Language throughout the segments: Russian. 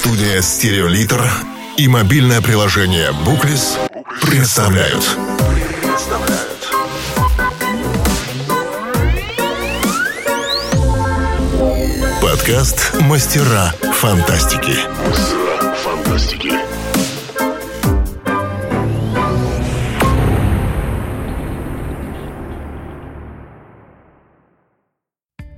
Студия «Стереолитр» и мобильное приложение «Буклис» представляют. Подкаст «Мастера фантастики». Мастера фантастики.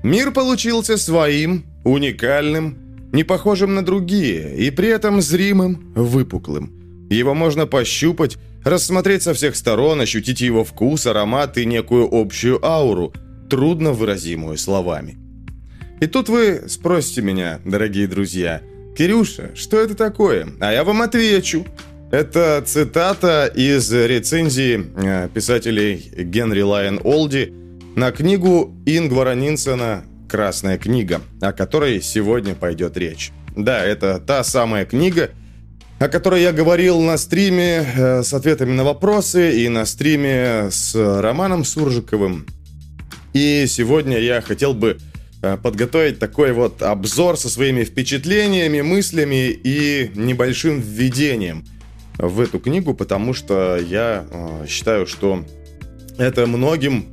Мир получился своим, уникальным, не похожим на другие и при этом зримым, выпуклым. Его можно пощупать, рассмотреть со всех сторон, ощутить его вкус, аромат и некую общую ауру, трудно выразимую словами. И тут вы спросите меня, дорогие друзья, «Кирюша, что это такое?» А я вам отвечу. Это цитата из рецензии э, писателей Генри Лайон Олди на книгу Ингвара Нинсена «Красная книга», о которой сегодня пойдет речь. Да, это та самая книга, о которой я говорил на стриме э, с ответами на вопросы и на стриме с Романом Суржиковым. И сегодня я хотел бы э, подготовить такой вот обзор со своими впечатлениями, мыслями и небольшим введением в эту книгу, потому что я э, считаю, что это многим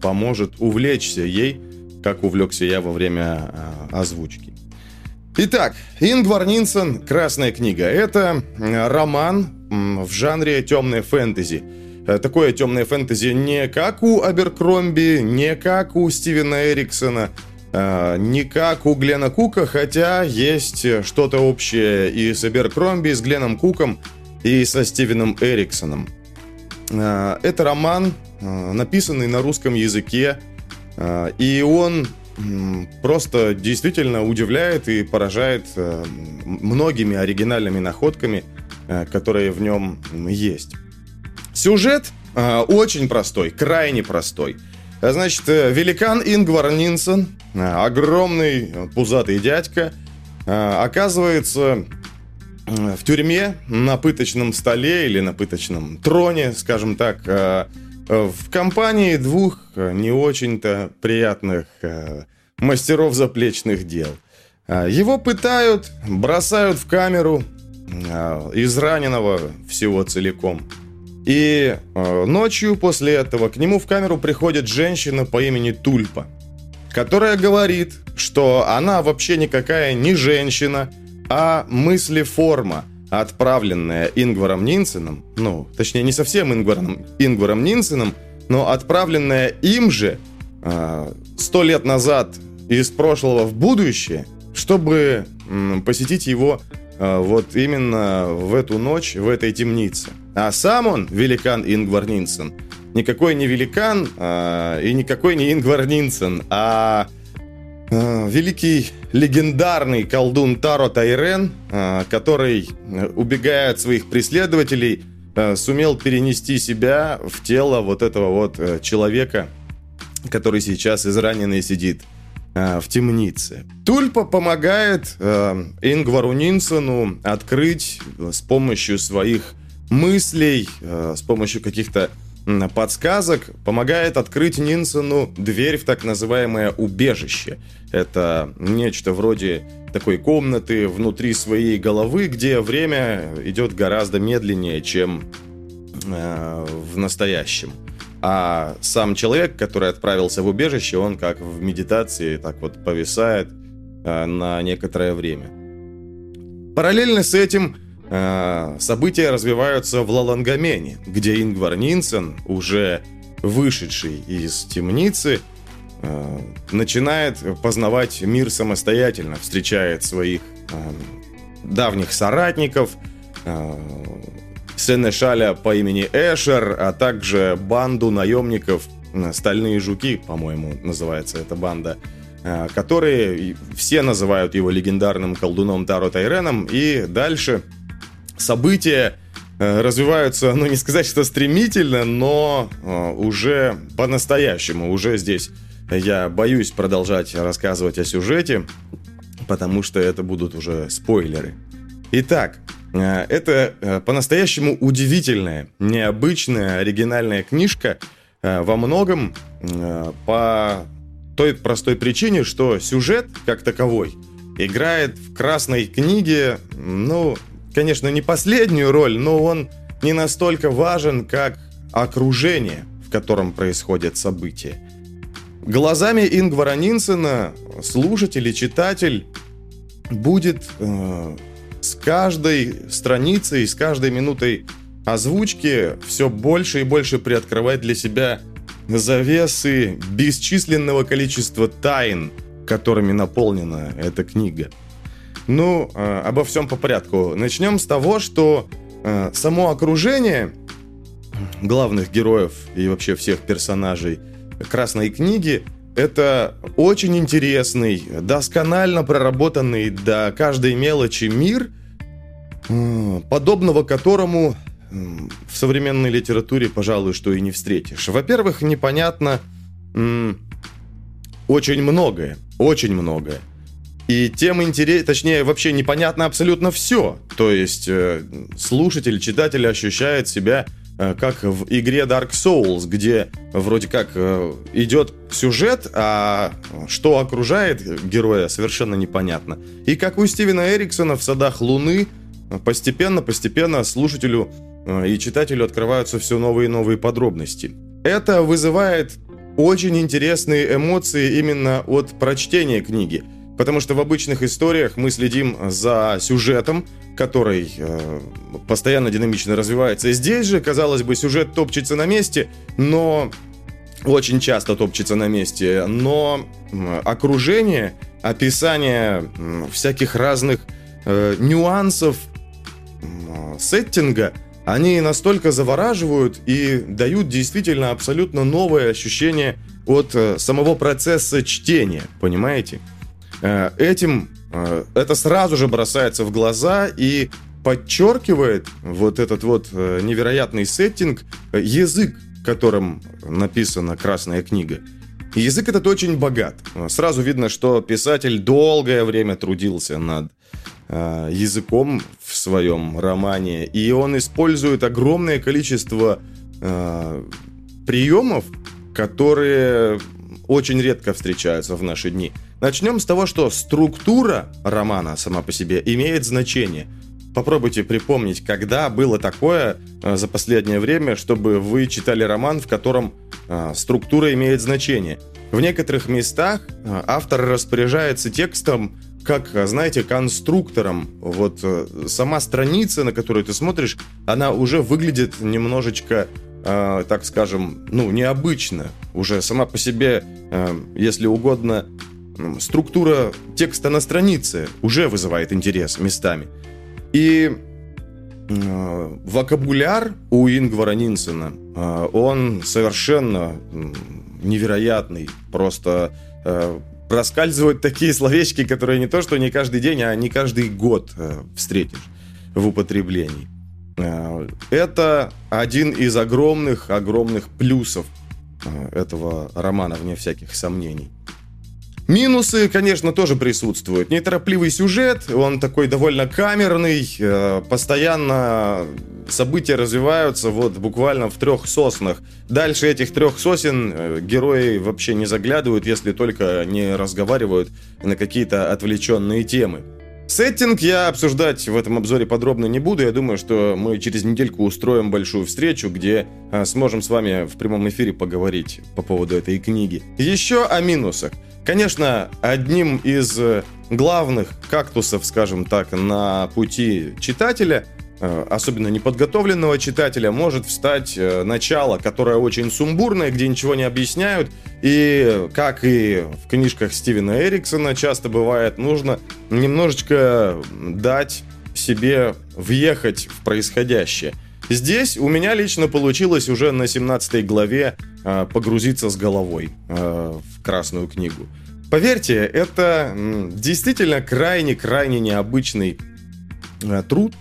поможет увлечься ей как увлекся я во время э, озвучки. Итак, Ингвар Нинсен «Красная книга». Это роман в жанре темной фэнтези. Э, такое темное фэнтези не как у Аберкромби, не как у Стивена Эриксона, э, не как у Глена Кука, хотя есть что-то общее и с Аберкромби, и с Гленом Куком, и со Стивеном Эриксоном. Это роман, написанный на русском языке, и он просто действительно удивляет и поражает э, многими оригинальными находками, э, которые в нем есть. Сюжет э, очень простой, крайне простой. Значит, великан Ингвар Нинсон, огромный пузатый дядька, оказывается в тюрьме на пыточном столе или на пыточном троне, скажем так, в компании двух э, не очень-то приятных э, мастеров заплечных дел. А, его пытают, бросают в камеру, э, израненного всего целиком. И ночью после этого к нему в камеру приходит женщина по имени Тульпа, которая говорит, что она вообще никакая не женщина, а мыслеформа – отправленная Ингваром Нинсеном, ну, точнее, не совсем Ингваром, Ингваром Нинсеном, но отправленная им же а, сто лет назад из прошлого в будущее, чтобы посетить его э, вот именно в эту ночь, в этой темнице. А сам он, великан Ингвар Нинсен, никакой не великан э, и никакой не Ингвар Нинсен, а великий легендарный колдун Таро Тайрен, а, который, э, убегая от своих преследователей, э, сумел перенести себя в тело вот этого вот э, человека, который сейчас израненный сидит в темнице. Тульпа помогает Ингвару Нинсону открыть с помощью своих мыслей, с помощью каких-то подсказок помогает открыть Нинсону дверь в так называемое убежище. Это нечто вроде такой комнаты внутри своей головы, где время идет гораздо медленнее, чем э, в настоящем. А сам человек, который отправился в убежище, он как в медитации так вот повисает э, на некоторое время. Параллельно с этим события развиваются в Лалангамене, где Ингвар Нинсен, уже вышедший из темницы, э, начинает познавать мир самостоятельно, встречает своих э, давних соратников, э, Сенешаля по имени Эшер, а также банду наемников э, «Стальные жуки», по-моему, называется эта банда, э, которые все называют его легендарным колдуном Таро Тайреном, и дальше события э, развиваются, ну не сказать, что стремительно, но э, уже по-настоящему. Уже здесь я боюсь продолжать рассказывать о сюжете, потому что это будут уже спойлеры. Итак, э, это по-настоящему удивительная, необычная, оригинальная книжка во многом по той простой причине, что сюжет как таковой играет в «Красной книге», ну, конечно, не последнюю роль, но он не настолько важен, как окружение, в котором происходят события. Глазами Ингвара Нинсена слушатель и читатель будет э, с каждой страницей, с каждой минутой озвучки все больше и больше приоткрывать для себя завесы бесчисленного количества тайн, которыми наполнена эта книга. Ну, э, обо всем по порядку. Начнем с того, что э, само окружение главных героев и вообще всех персонажей Красной книги это очень интересный, досконально проработанный до каждой мелочи мир, э, подобного которому в современной литературе, пожалуй, что и не встретишь. Во-первых, непонятно очень многое, очень многое. И тем интереснее, точнее, вообще непонятно абсолютно все. То есть э, слушатель, читатель ощущает себя Э, как в игре Dark Souls, где вроде как э, идет сюжет, а что окружает героя, совершенно непонятно. И как у Стивена Эриксона в «Садах Луны», постепенно-постепенно слушателю э, и читателю открываются все новые и новые подробности. Это вызывает очень интересные эмоции именно от прочтения книги – Потому что в обычных историях мы следим за сюжетом, который э, постоянно динамично развивается. И здесь же, казалось бы, сюжет топчется на месте, но очень часто топчется на месте, но окружение, описание всяких разных э, нюансов э, сеттинга, они настолько завораживают и дают действительно абсолютно новое ощущение от э, самого процесса чтения, понимаете? Э, этим э, это сразу же бросается в глаза и подчеркивает вот этот вот э, невероятный сеттинг, язык, которым написана Красная книга. язык этот очень богат. Сразу видно, что писатель долгое время трудился над языком в своем романе, и он использует огромное количество приемов, которые очень редко встречаются в наши дни. Начнем с того, что структура романа сама по себе имеет значение. Попробуйте припомнить, когда было такое э, за последнее время, чтобы вы читали роман, в котором э, структура имеет значение. В некоторых местах э, автор распоряжается текстом как, знаете, конструктором. Вот сама страница, на которую ты смотришь, она уже выглядит немножечко э, так скажем, ну, необычно. Уже сама по себе, э, если угодно, структура текста на странице уже вызывает интерес местами. И э, вокабуляр у Ингвара Нинсена, э, он совершенно невероятный. Просто э, проскальзывают такие словечки, которые не то, что не каждый день, а не каждый год встретишь в употреблении. Это один из огромных-огромных плюсов э, этого романа, вне всяких сомнений. Минусы, конечно, тоже присутствуют. Неторопливый сюжет, он такой довольно камерный, э, постоянно события развиваются вот буквально в трех соснах. Дальше этих трех сосен герои вообще не заглядывают, если только не разговаривают на какие-то отвлеченные темы. Сеттинг я обсуждать в этом обзоре подробно не буду. Я думаю, что мы через недельку устроим большую встречу, где а, сможем с вами в прямом эфире поговорить по поводу этой книги. Еще о минусах. Конечно, одним из главных кактусов, скажем так, на пути читателя – Э, особенно неподготовленного читателя, может встать э, начало, которое очень сумбурное, где ничего не объясняют. И, как и в книжках Стивена Эриксона часто бывает, нужно немножечко дать себе въехать в происходящее. Здесь у меня лично получилось уже на 17 главе э, погрузиться с головой в Красную книгу. Поверьте, это действительно крайне-крайне необычный труд,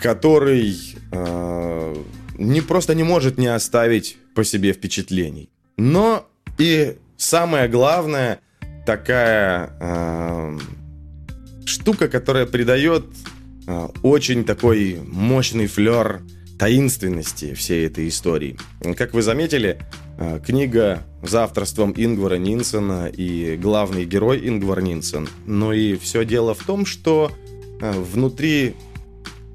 который э, не просто не может не оставить по себе впечатлений. Но и самое главное, такая э, штука, которая придает э, очень такой мощный флер таинственности всей этой истории. Как вы заметили, э, книга за авторством Ингвара Нинсена и главный герой Ингвар Нинсен. Но и все дело в том, что э, внутри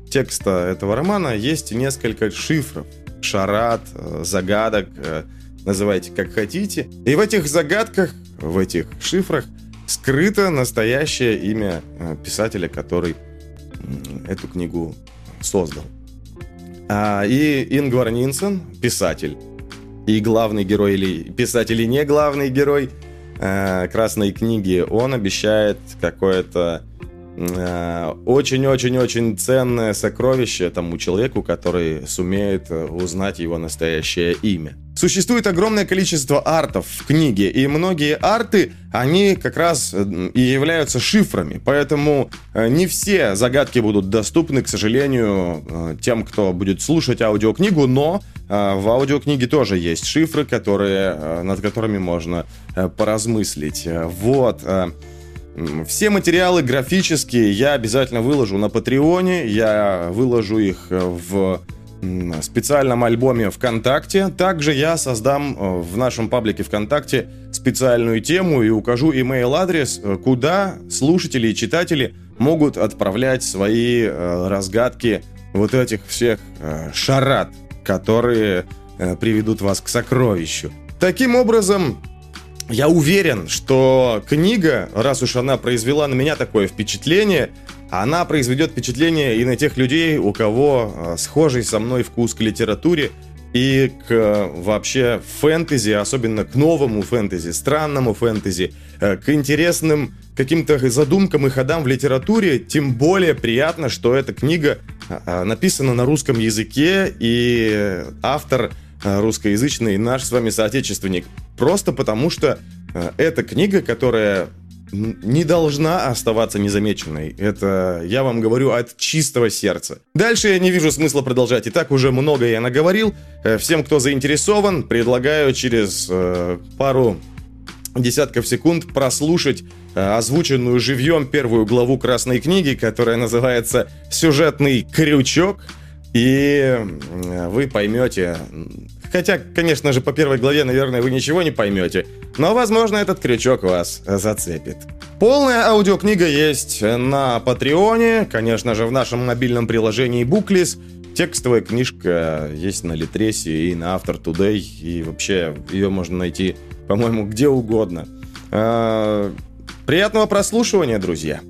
текста этого романа есть несколько шифров, шарат, э, загадок, называйте как хотите. И в этих загадках, в этих шифрах скрыто настоящее имя писателя, который эту книгу создал. А, и Ингвар Нинсен, писатель, и главный герой, или писатель и не главный герой э, Красной книги, он обещает какое-то э, очень-очень-очень ценное сокровище тому человеку, который сумеет э, узнать его настоящее имя. Существует огромное количество артов в книге, и многие арты, они как раз э, и являются шифрами, поэтому э, не все загадки будут доступны, к сожалению, э, тем, кто будет слушать аудиокнигу, но в аудиокниге тоже есть шифры, которые, над которыми можно поразмыслить. Вот. Все материалы графические я обязательно выложу на Патреоне, я выложу их в специальном альбоме ВКонтакте. Также я создам э, в нашем паблике ВКонтакте специальную тему и укажу email адрес, э, куда слушатели и читатели могут отправлять свои э, разгадки вот этих всех шарат, которые приведут вас к сокровищу. Таким образом, я уверен, что книга, раз уж она произвела на меня такое впечатление – она произведет впечатление и на тех людей, у кого э, схожий со мной вкус к литературе и к э, вообще фэнтези, особенно к новому фэнтези, странному фэнтези, э, к интересным каким-то задумкам и ходам в литературе, тем более приятно, что эта книга написана на русском языке, и автор русскоязычный наш с вами соотечественник. Просто потому что эта книга, которая не должна оставаться незамеченной. Это я вам говорю от чистого сердца. Дальше я не вижу смысла продолжать. И так уже много я наговорил. Э, всем, кто заинтересован, предлагаю через э, пару десятков секунд прослушать э, озвученную живьем первую главу Красной книги, которая называется «Сюжетный крючок». И вы поймете, Хотя, конечно же, по первой главе, наверное, вы ничего не поймете. Но, возможно, этот крючок вас зацепит. Полная аудиокнига есть на Патреоне, конечно же, в нашем мобильном приложении Booklist. Текстовая книжка есть на Литресе и на Автор Today, и вообще ее можно найти, по-моему, где угодно. А, приятного прослушивания, друзья!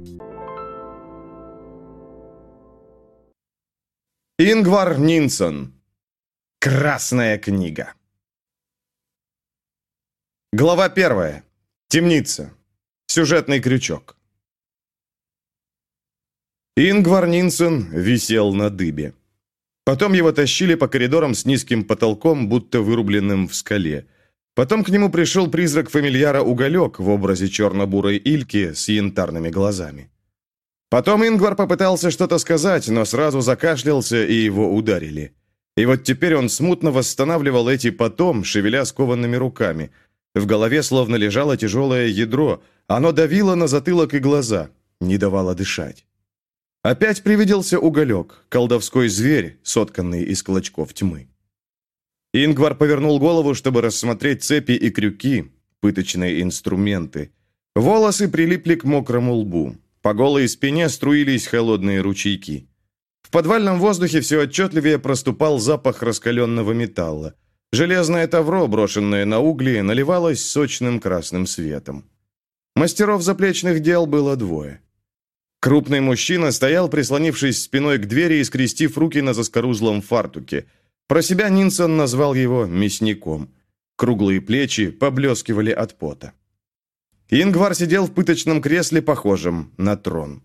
Ингвар Нинсон Красная книга. Глава первая. Темница. Сюжетный крючок. Ингвар Нинсен висел на дыбе. Потом его тащили по коридорам с низким потолком, будто вырубленным в скале. Потом к нему пришел призрак фамильяра Уголек в образе черно-бурой Ильки с янтарными глазами. Потом Ингвар попытался что-то сказать, но сразу закашлялся, и его ударили. И вот теперь он смутно восстанавливал эти потом, шевеля скованными руками. В голове словно лежало тяжелое ядро, оно давило на затылок и глаза, не давало дышать. Опять привиделся уголек, колдовской зверь, сотканный из клочков тьмы. Ингвар повернул голову, чтобы рассмотреть цепи и крюки, пыточные инструменты. Волосы прилипли к мокрому лбу. По голой спине струились холодные ручейки. В подвальном воздухе все отчетливее проступал запах раскаленного металла. Железное тавро, брошенное на угли, наливалось сочным красным светом. Мастеров заплечных дел было двое. Крупный мужчина стоял, прислонившись спиной к двери и скрестив руки на заскорузлом фартуке. Про себя Нинсон назвал его мясником. Круглые плечи поблескивали от пота. Ингвар сидел в пыточном кресле, похожем на трон.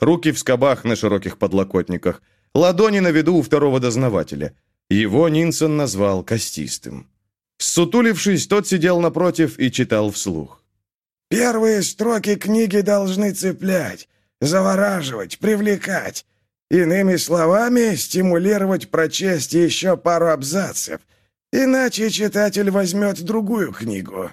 Руки в скобах на широких подлокотниках. Ладони на виду у второго дознавателя. Его Нинсон назвал костистым. Сутулившись, тот сидел напротив и читал вслух. «Первые строки книги должны цеплять, завораживать, привлекать. Иными словами, стимулировать прочесть еще пару абзацев. Иначе читатель возьмет другую книгу».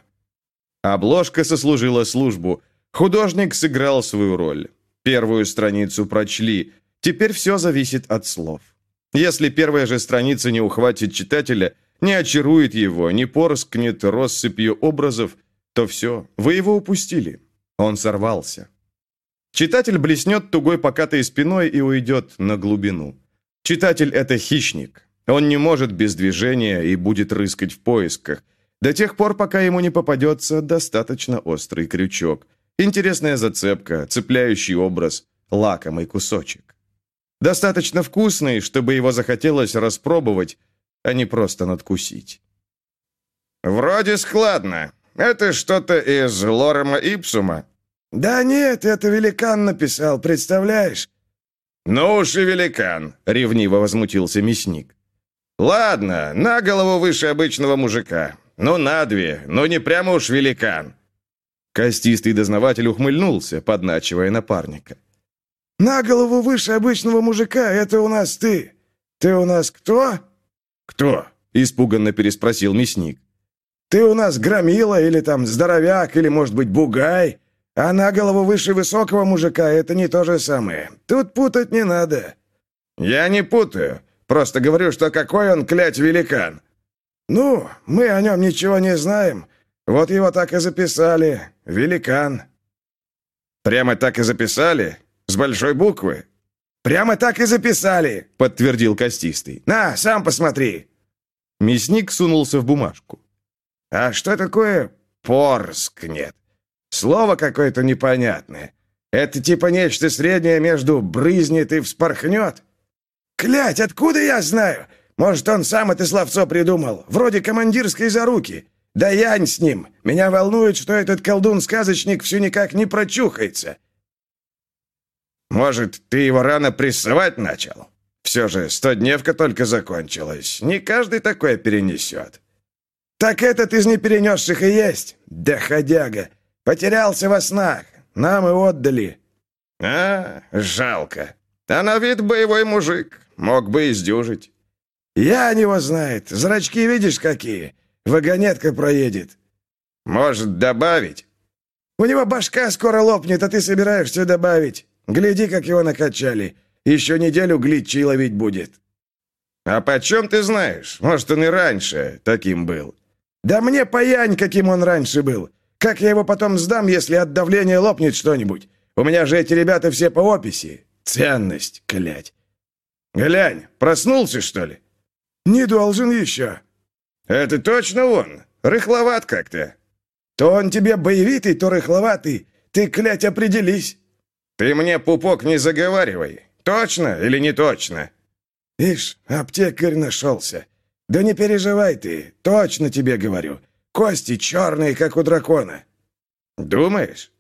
Обложка сослужила службу. Художник сыграл свою роль. Первую страницу прочли. Теперь все зависит от слов. Если первая же страница не ухватит читателя, не очарует его, не порскнет россыпью образов, то все, вы его упустили. Он сорвался. Читатель блеснет тугой покатой спиной и уйдет на глубину. Читатель – это хищник. Он не может без движения и будет рыскать в поисках. До тех пор, пока ему не попадется достаточно острый крючок. Интересная зацепка, цепляющий образ, лакомый кусочек. Достаточно вкусный, чтобы его захотелось распробовать, а не просто надкусить. «Вроде складно. Это что-то из Лорема Ипсума», «Да нет, это великан написал, представляешь?» «Ну уж и великан!» — ревниво возмутился мясник. «Ладно, на голову выше обычного мужика. Ну, на две, но не прямо уж великан». Костистый дознаватель ухмыльнулся, подначивая напарника. «На голову выше обычного мужика — это у нас ты. Ты у нас кто?» «Кто?» — испуганно переспросил мясник. «Ты у нас громила или там здоровяк, или, может быть, бугай. А на голову выше высокого мужика это не то же самое. Тут путать не надо». «Я не путаю. Просто говорю, что какой он, клять, великан». «Ну, мы о нем ничего не знаем. Вот его так и записали. Великан». «Прямо так и записали? С большой буквы?» «Прямо так и записали», — подтвердил Костистый. «На, сам посмотри». Мясник сунулся в бумажку. «А что такое порск нет? Слово какое-то непонятное. Это типа нечто среднее между брызнет и вспорхнет? Клять, откуда я знаю? Может, он сам это словцо придумал, вроде командирской заруки. Да янь с ним. Меня волнует, что этот колдун-сказочник все никак не прочухается. Может, ты его рано прессовать начал? Все же стодневка только закончилась. Не каждый такое перенесет. Так этот из неперенесших и есть. Доходяга. Потерялся во снах. Нам и отдали». «А, жалко. А на вид боевой мужик. Мог бы и сдюжить». «Я него знает. Зрачки видишь какие? Вагонетка проедет». «Может, добавить?» «У него башка скоро лопнет, а ты собираешься добавить. Гляди, как его накачали. Еще неделю глитчей ловить будет». «А почем ты знаешь? Может, он и раньше таким был?» «Да мне паянь, каким он раньше был. Как я его потом сдам, если от давления лопнет что-нибудь? У меня же эти ребята все по описи. Ценность, клять. Глянь, проснулся, что ли? Не должен еще. Это точно он? Рыхловат как-то. То он тебе боевитый, то рыхловатый. Ты, клять, определись. Ты мне, пупок, не заговаривай. Точно или не точно? Ишь, аптекарь нашелся. Да не переживай ты, точно тебе говорю. Кости черные, как у дракона». «Думаешь?»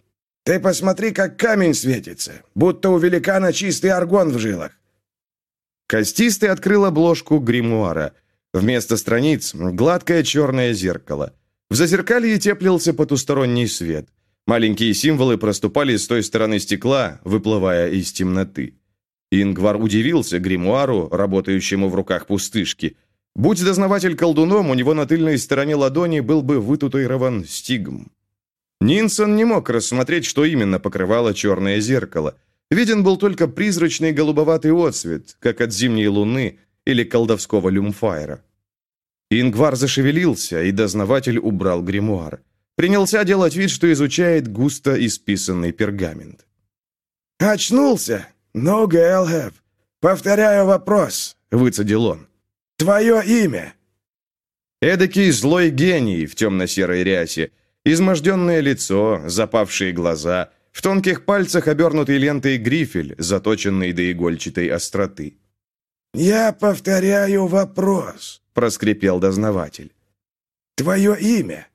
«Ты посмотри, как камень светится, будто у великана чистый аргон в жилах». Костистый открыл обложку гримуара. Вместо страниц — гладкое черное зеркало. В зазеркалье теплился потусторонний свет. Маленькие символы проступали с той стороны стекла, выплывая из темноты. Ингвар удивился гримуару, работающему в руках пустышки. Будь дознаватель колдуном, у него на тыльной стороне ладони был бы вытатуирован стигм. Нинсон не мог рассмотреть, что именно покрывало черное зеркало. Виден был только призрачный голубоватый отсвет, как от зимней луны или колдовского люмфайра. Ингвар зашевелился, и дознаватель убрал гримуар. Принялся делать вид, что изучает густо исписанный пергамент. «Очнулся? No, Гэлхэв. Повторяю вопрос», — выцедил он. Твое имя!» Эдакий злой гений в темно-серой рясе, изможденное лицо, запавшие глаза, в тонких пальцах обернутый лентой грифель, заточенный до игольчатой остроты. «Я повторяю вопрос», — проскрипел дознаватель. «Твое имя?»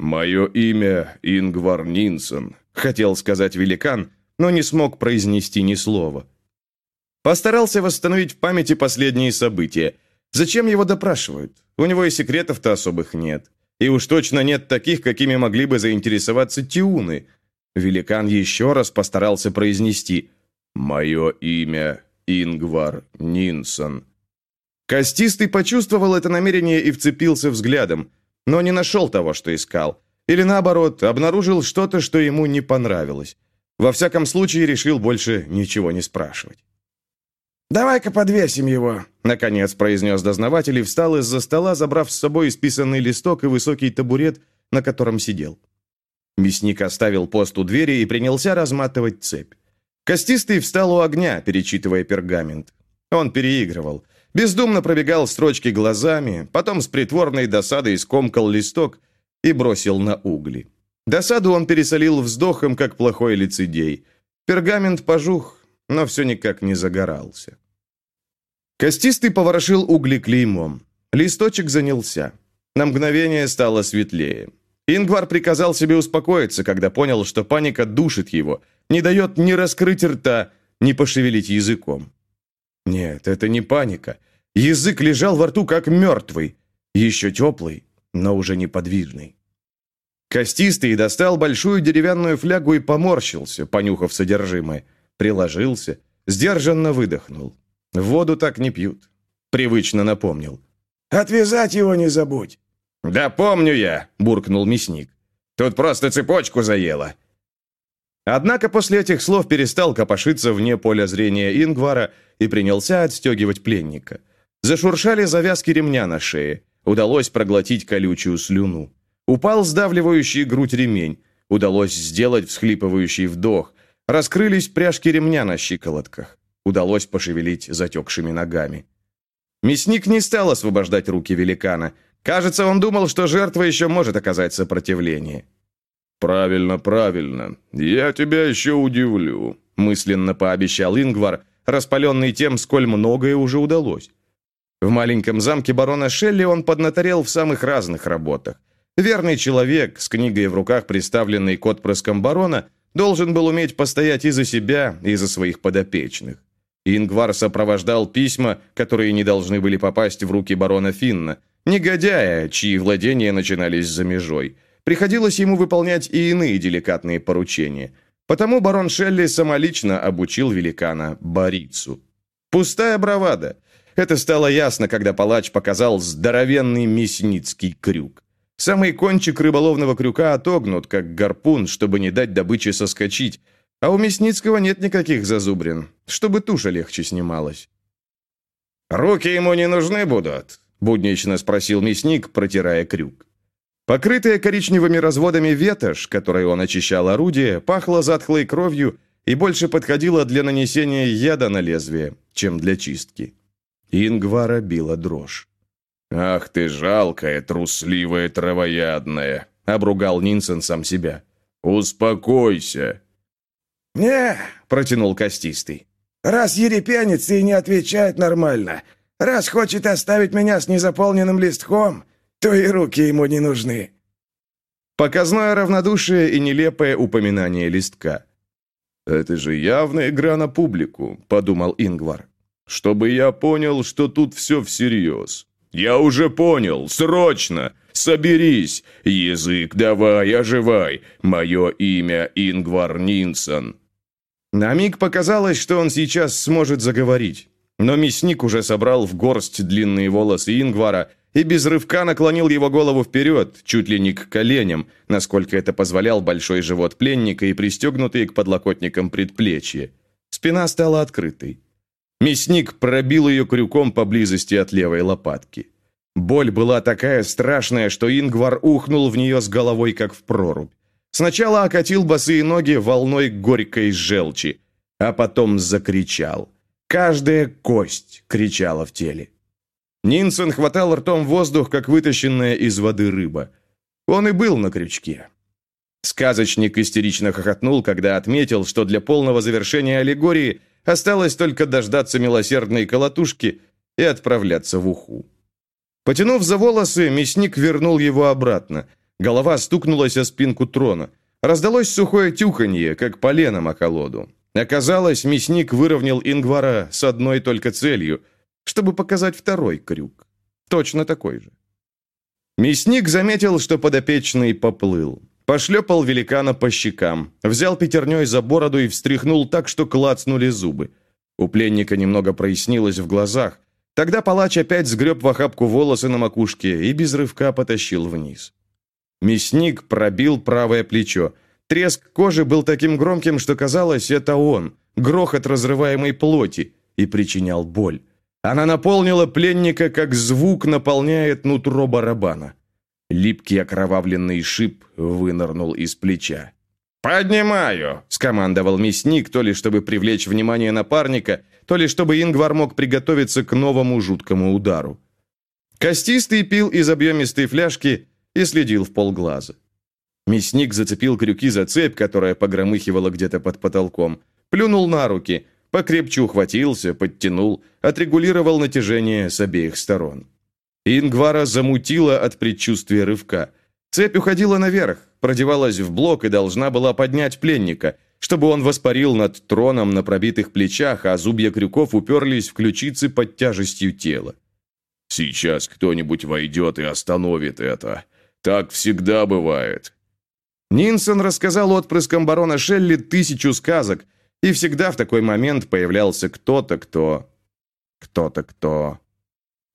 «Мое имя Ингвар Нинсон», — хотел сказать великан, но не смог произнести ни слова. Постарался восстановить в памяти последние события. Зачем его допрашивают? У него и секретов-то особых нет. И уж точно нет таких, какими могли бы заинтересоваться тиуны. Великан еще раз постарался произнести «Мое имя Ингвар Нинсон». Костистый почувствовал это намерение и вцепился взглядом, но не нашел того, что искал. Или наоборот, обнаружил что-то, что ему не понравилось. Во всяком случае, решил больше ничего не спрашивать. «Давай-ка подвесим его», — наконец произнес дознаватель и встал из-за стола, забрав с собой исписанный листок и высокий табурет, на котором сидел. Мясник оставил пост у двери и принялся разматывать цепь. Костистый встал у огня, перечитывая пергамент. Он переигрывал. Бездумно пробегал строчки глазами, потом с притворной досадой скомкал листок и бросил на угли. Досаду он пересолил вздохом, как плохой лицедей. Пергамент пожух, но все никак не загорался. Костистый поворошил угли клеймом. Листочек занялся. На мгновение стало светлее. Ингвар приказал себе успокоиться, когда понял, что паника душит его, не дает ни раскрыть рта, ни пошевелить языком. Нет, это не паника. Язык лежал во рту, как мертвый. Еще теплый, но уже неподвижный. Костистый достал большую деревянную флягу и поморщился, понюхав содержимое. Приложился, сдержанно выдохнул. Воду так не пьют. Привычно напомнил. «Отвязать его не забудь». «Да помню я», — буркнул мясник. «Тут просто цепочку заело». Однако после этих слов перестал копошиться вне поля зрения Ингвара и принялся отстегивать пленника. Зашуршали завязки ремня на шее. Удалось проглотить колючую слюну. Упал сдавливающий грудь ремень. Удалось сделать всхлипывающий вдох. Раскрылись пряжки ремня на щиколотках. Удалось пошевелить затекшими ногами. Мясник не стал освобождать руки великана. Кажется, он думал, что жертва еще может оказать сопротивление. «Правильно, правильно. Я тебя еще удивлю», — мысленно пообещал Ингвар, распаленный тем, сколь многое уже удалось. В маленьком замке барона Шелли он поднаторел в самых разных работах. Верный человек, с книгой в руках, представленный к отпрыскам барона, должен был уметь постоять и за себя, и за своих подопечных. Ингвар сопровождал письма, которые не должны были попасть в руки барона Финна, негодяя, чьи владения начинались за межой. Приходилось ему выполнять и иные деликатные поручения. Потому барон Шелли самолично обучил великана Борицу. Пустая бравада. Это стало ясно, когда палач показал здоровенный мясницкий крюк. Самый кончик рыболовного крюка отогнут, как гарпун, чтобы не дать добыче соскочить, а у Мясницкого нет никаких зазубрин, чтобы туша легче снималась. «Руки ему не нужны будут?» – буднично спросил мясник, протирая крюк. Покрытая коричневыми разводами ветошь, которой он очищал орудие, пахла затхлой кровью и больше подходила для нанесения яда на лезвие, чем для чистки. Ингвара била дрожь. «Ах ты жалкая, трусливая травоядная!» — обругал Нинсен сам себя. «Успокойся!» «Не», — протянул Костистый. «Раз ерепенится и не отвечает нормально, раз хочет оставить меня с незаполненным листком, то и руки ему не нужны». Показное равнодушие и нелепое упоминание листка. «Это же явная игра на публику», — подумал Ингвар. «Чтобы я понял, что тут все всерьез». «Я уже понял! Срочно! Соберись! Язык давай, оживай! Мое имя Ингвар Нинсон!» На миг показалось, что он сейчас сможет заговорить. Но мясник уже собрал в горсть длинные волосы Ингвара и без рывка наклонил его голову вперед, чуть ли не к коленям, насколько это позволял большой живот пленника и пристегнутые к подлокотникам предплечья. Спина стала открытой. Мясник пробил ее крюком поблизости от левой лопатки. Боль была такая страшная, что Ингвар ухнул в нее с головой, как в прорубь. Сначала окатил босые ноги волной горькой желчи, а потом закричал. Каждая кость кричала в теле. Нинсон хватал ртом воздух, как вытащенная из воды рыба. Он и был на крючке. Сказочник истерично хохотнул, когда отметил, что для полного завершения аллегории осталось только дождаться милосердной колотушки и отправляться в уху. Потянув за волосы, мясник вернул его обратно – Голова стукнулась о спинку трона. Раздалось сухое тюханье, как поленом о колоду. Оказалось, мясник выровнял Ингвара с одной только целью, чтобы показать второй крюк. Точно такой же. Мясник заметил, что подопечный поплыл. Пошлепал великана по щекам, взял пятерней за бороду и встряхнул так, что клацнули зубы. У пленника немного прояснилось в глазах. Тогда палач опять сгреб в охапку волосы на макушке и без рывка потащил вниз. Мясник пробил правое плечо. Треск кожи был таким громким, что казалось, это он, грохот разрываемой плоти. и причинял боль. Она наполнила пленника, как звук наполняет нутро барабана. Липкий окровавленный шип вынырнул из плеча. «Поднимаю!» – скомандовал мясник, то ли чтобы привлечь внимание напарника, то ли чтобы Ингвар мог приготовиться к новому жуткому удару. Костистый пил из объемистой фляжки и следил в полглаза. Мясник зацепил крюки за цепь, которая погромыхивала где-то под потолком, плюнул на руки, покрепче ухватился, подтянул, отрегулировал натяжение с обеих сторон. Ингвара замутила от предчувствия рывка. Цепь уходила наверх, продевалась в блок и должна была поднять пленника, чтобы он воспарил над троном на пробитых плечах, а зубья крюков уперлись в ключицы под тяжестью тела. «Сейчас кто-нибудь войдет и остановит это. Так всегда бывает». Нинсон рассказал отпрыскам барона Шелли тысячу сказок, и всегда в такой момент появлялся кто-то, кто... Кто-то, кто...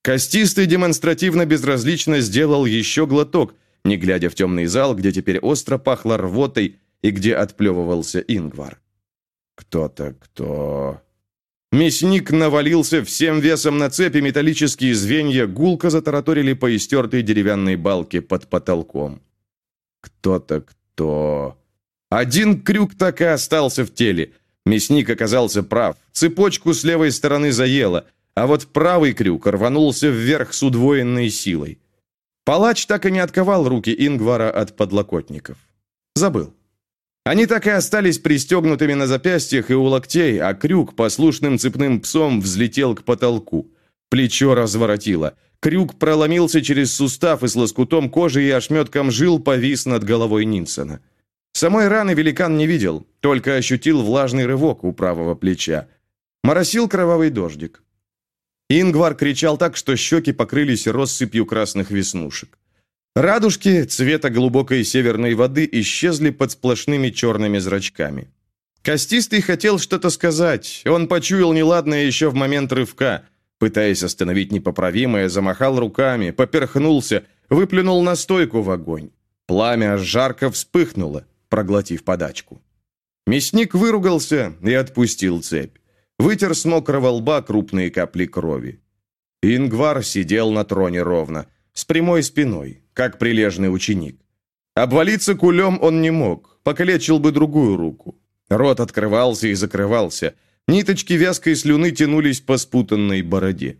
Костистый демонстративно безразлично сделал еще глоток, не глядя в темный зал, где теперь остро пахло рвотой и где отплевывался Ингвар. Кто-то, кто... Мясник навалился всем весом на цепи, металлические звенья гулко затараторили по истертой деревянной балке под потолком. Кто-то, кто... Один крюк так и остался в теле. Мясник оказался прав. Цепочку с левой стороны заело, а вот правый крюк рванулся вверх с удвоенной силой. Палач так и не отковал руки Ингвара от подлокотников. Забыл. Они так и остались пристегнутыми на запястьях и у локтей, а крюк послушным цепным псом взлетел к потолку. Плечо разворотило. Крюк проломился через сустав и с лоскутом кожи и ошметком жил повис над головой Нинсона. Самой раны великан не видел, только ощутил влажный рывок у правого плеча. Моросил кровавый дождик. Ингвар кричал так, что щеки покрылись россыпью красных веснушек. Радужки цвета глубокой северной воды исчезли под сплошными черными зрачками. Костистый хотел что-то сказать. Он почуял неладное еще в момент рывка. Пытаясь остановить непоправимое, замахал руками, поперхнулся, выплюнул настойку в огонь. Пламя жарко вспыхнуло, проглотив подачку. Мясник выругался и отпустил цепь. Вытер с мокрого лба крупные капли крови. Ингвар сидел на троне ровно, с прямой спиной, как прилежный ученик. Обвалиться кулем он не мог, покалечил бы другую руку. Рот открывался и закрывался, ниточки вязкой слюны тянулись по спутанной бороде.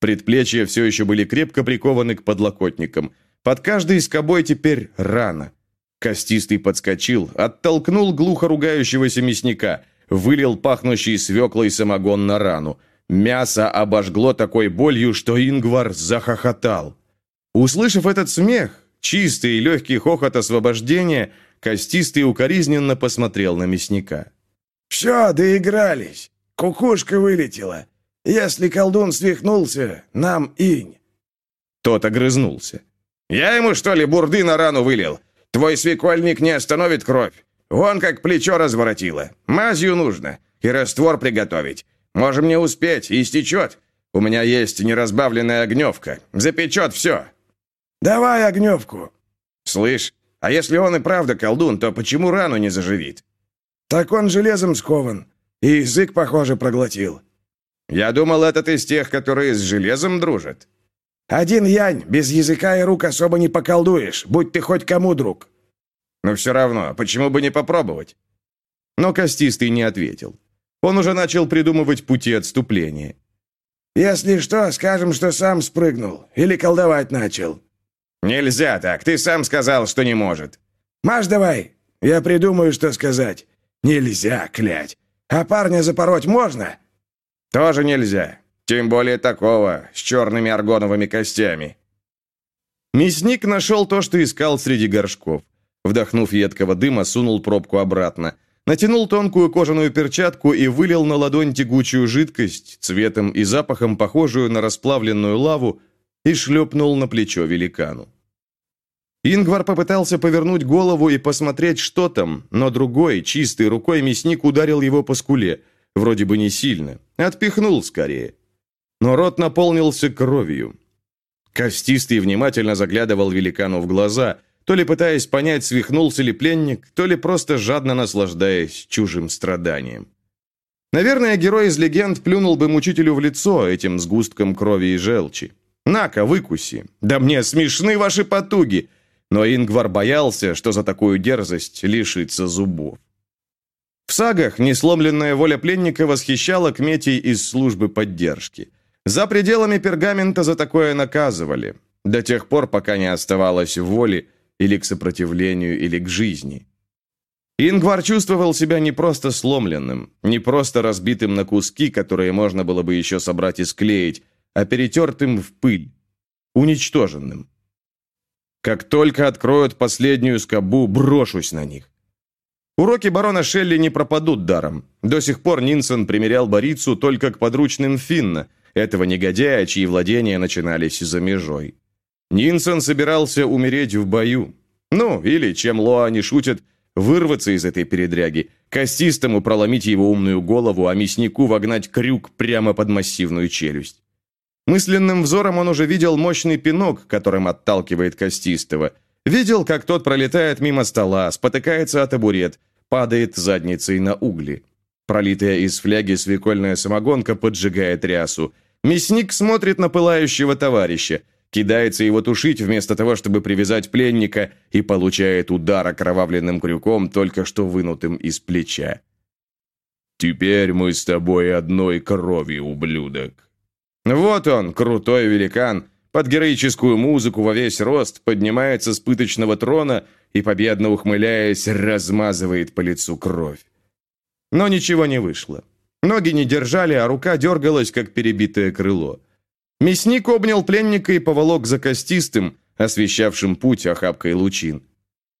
Предплечья все еще были крепко прикованы к подлокотникам. Под каждой скобой теперь рана. Костистый подскочил, оттолкнул глухо ругающегося мясника, вылил пахнущий свеклой самогон на рану. Мясо обожгло такой болью, что Ингвар захохотал. Услышав этот смех, чистый и легкий хохот освобождения, Костистый укоризненно посмотрел на мясника. «Все, доигрались. Кукушка вылетела. Если колдун свихнулся, нам инь». Тот огрызнулся. «Я ему, что ли, бурды на рану вылил? Твой свекольник не остановит кровь. Вон как плечо разворотило. Мазью нужно. И раствор приготовить. Можем не успеть, истечет. У меня есть неразбавленная огневка. Запечет все. «Давай огневку!» «Слышь, а если он и правда колдун, то почему рану не заживит?» «Так он железом скован, и язык, похоже, проглотил». «Я думал, этот из тех, которые с железом дружат». «Один янь, без языка и рук особо не поколдуешь, будь ты хоть кому друг». «Но все равно, почему бы не попробовать?» Но Костистый не ответил. Он уже начал придумывать пути отступления. «Если что, скажем, что сам спрыгнул или колдовать начал». «Нельзя так, ты сам сказал, что не может». «Маш давай, я придумаю, что сказать». «Нельзя, клять. А парня запороть можно?» «Тоже нельзя. Тем более такого, с черными аргоновыми костями». Мясник нашел то, что искал среди горшков. Вдохнув едкого дыма, сунул пробку обратно. Натянул тонкую кожаную перчатку и вылил на ладонь тягучую жидкость, цветом и запахом похожую на расплавленную лаву, и шлепнул на плечо великану. Ингвар попытался повернуть голову и посмотреть, что там, но другой, чистой рукой мясник ударил его по скуле, вроде бы не сильно, отпихнул скорее. Но рот наполнился кровью. Костистый внимательно заглядывал великану в глаза, то ли пытаясь понять, свихнулся ли пленник, то ли просто жадно наслаждаясь чужим страданием. Наверное, герой из легенд плюнул бы мучителю в лицо этим сгустком крови и желчи. «На-ка, выкуси! Да мне смешны ваши потуги!» Но Ингвар боялся, что за такую дерзость лишится зубов. В сагах несломленная воля пленника восхищала кметей из службы поддержки. За пределами пергамента за такое наказывали, до тех пор, пока не оставалось воли или к сопротивлению, или к жизни. Ингвар чувствовал себя не просто сломленным, не просто разбитым на куски, которые можно было бы еще собрать и склеить, а перетертым в пыль, уничтоженным. Как только откроют последнюю скобу, брошусь на них. Уроки барона Шелли не пропадут даром. До сих пор Нинсон примерял Борицу только к подручным Финна, этого негодяя, чьи владения начинались за межой. Нинсон собирался умереть в бою. Ну, или, чем Лоа не шутит, вырваться из этой передряги, костистому проломить его умную голову, а мяснику вогнать крюк прямо под массивную челюсть. Мысленным взором он уже видел мощный пинок, которым отталкивает Костистого. Видел, как тот пролетает мимо стола, спотыкается о табурет, падает задницей на угли. Пролитая из фляги свекольная самогонка поджигает рясу. Мясник смотрит на пылающего товарища, кидается его тушить вместо того, чтобы привязать пленника, и получает удар окровавленным крюком, только что вынутым из плеча. «Теперь мы с тобой одной крови, ублюдок», вот он, крутой великан, под героическую музыку во весь рост поднимается с пыточного трона и, победно ухмыляясь, размазывает по лицу кровь. Но ничего не вышло. Ноги не держали, а рука дергалась, как перебитое крыло. Мясник обнял пленника и поволок за костистым, освещавшим путь охапкой лучин.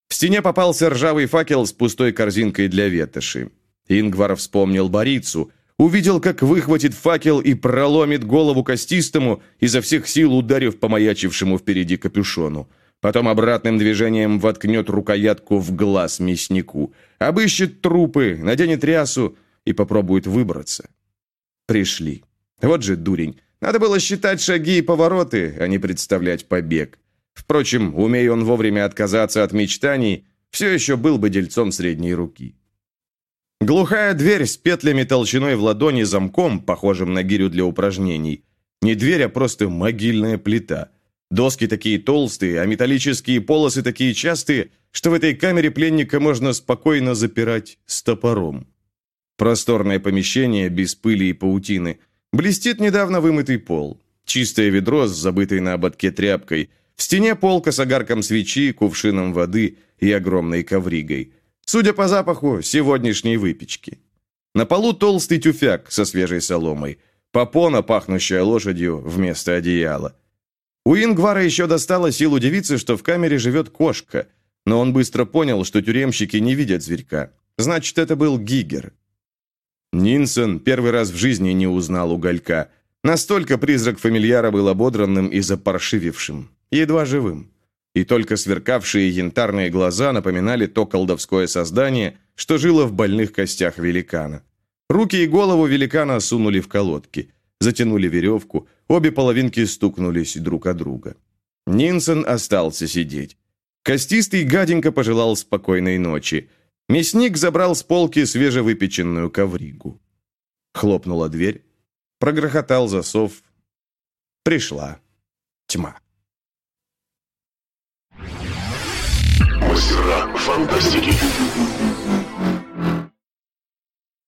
В стене попался ржавый факел с пустой корзинкой для ветоши. Ингвар вспомнил Борицу, увидел, как выхватит факел и проломит голову костистому, изо всех сил ударив по маячившему впереди капюшону. Потом обратным движением воткнет рукоятку в глаз мяснику, обыщет трупы, наденет рясу и попробует выбраться. Пришли. Вот же дурень. Надо было считать шаги и повороты, а не представлять побег. Впрочем, умея он вовремя отказаться от мечтаний, все еще был бы дельцом средней руки. Глухая дверь с петлями толщиной в ладони замком, похожим на гирю для упражнений. Не дверь, а просто могильная плита. Доски такие толстые, а металлические полосы такие частые, что в этой камере пленника можно спокойно запирать с топором. Просторное помещение без пыли и паутины. Блестит недавно вымытый пол. Чистое ведро с забытой на ободке тряпкой. В стене полка с огарком свечи, кувшином воды и огромной ковригой. Судя по запаху, сегодняшней выпечки. На полу толстый тюфяк со свежей соломой. Попона, пахнущая лошадью, вместо одеяла. У Ингвара еще достало сил удивиться, что в камере живет кошка, но он быстро понял, что тюремщики не видят зверька. Значит, это был Гигер. Нинсон первый раз в жизни не узнал уголька. Настолько призрак фамильяра был ободранным и запаршивившим, едва живым и только сверкавшие янтарные глаза напоминали то колдовское создание, что жило в больных костях великана. Руки и голову великана сунули в колодки, затянули веревку, обе половинки стукнулись друг о друга. Нинсон остался сидеть. Костистый гаденько пожелал спокойной ночи. Мясник забрал с полки свежевыпеченную ковригу. Хлопнула дверь, прогрохотал засов. Пришла тьма. Мастера фантастики.